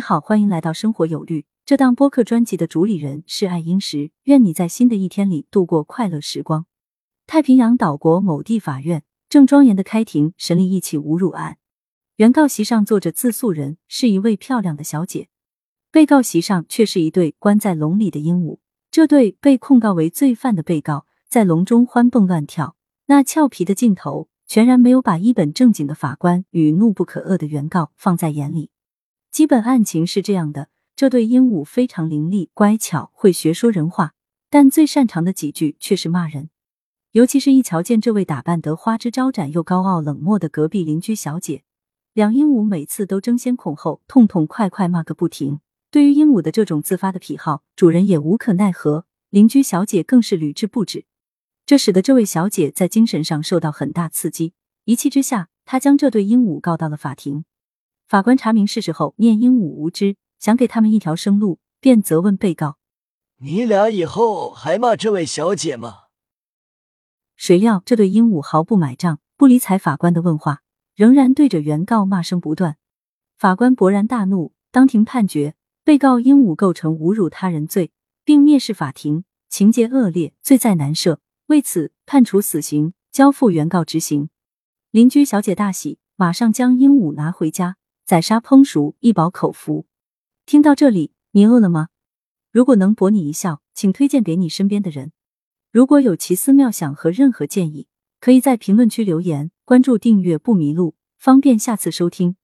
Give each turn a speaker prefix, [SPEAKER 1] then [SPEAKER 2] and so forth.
[SPEAKER 1] 你好，欢迎来到生活有律。这档播客专辑的主理人是爱英石，愿你在新的一天里度过快乐时光。太平洋岛国某地法院正庄严的开庭审理一起侮辱案，原告席上坐着自诉人，是一位漂亮的小姐；被告席上却是一对关在笼里的鹦鹉。这对被控告为罪犯的被告在笼中欢蹦乱跳，那俏皮的镜头全然没有把一本正经的法官与怒不可遏的原告放在眼里。基本案情是这样的：这对鹦鹉非常伶俐、乖巧，会学说人话，但最擅长的几句却是骂人。尤其是一瞧见这位打扮得花枝招展又高傲冷漠的隔壁邻居小姐，两鹦鹉每次都争先恐后，痛痛快快骂个不停。对于鹦鹉的这种自发的癖好，主人也无可奈何，邻居小姐更是屡治不止。这使得这位小姐在精神上受到很大刺激，一气之下，她将这对鹦鹉告到了法庭。法官查明事实后，念鹦鹉无知，想给他们一条生路，便责问被告：“
[SPEAKER 2] 你俩以后还骂这位小姐吗？”
[SPEAKER 1] 谁料这对鹦鹉毫不买账，不理睬法官的问话，仍然对着原告骂声不断。法官勃然大怒，当庭判决。被告鹦鹉构成侮辱他人罪，并蔑视法庭，情节恶劣，罪在难赦。为此判处死刑，交付原告执行。邻居小姐大喜，马上将鹦鹉拿回家宰杀烹熟，一饱口福。听到这里，你饿了吗？如果能博你一笑，请推荐给你身边的人。如果有奇思妙想和任何建议，可以在评论区留言。关注订阅不迷路，方便下次收听。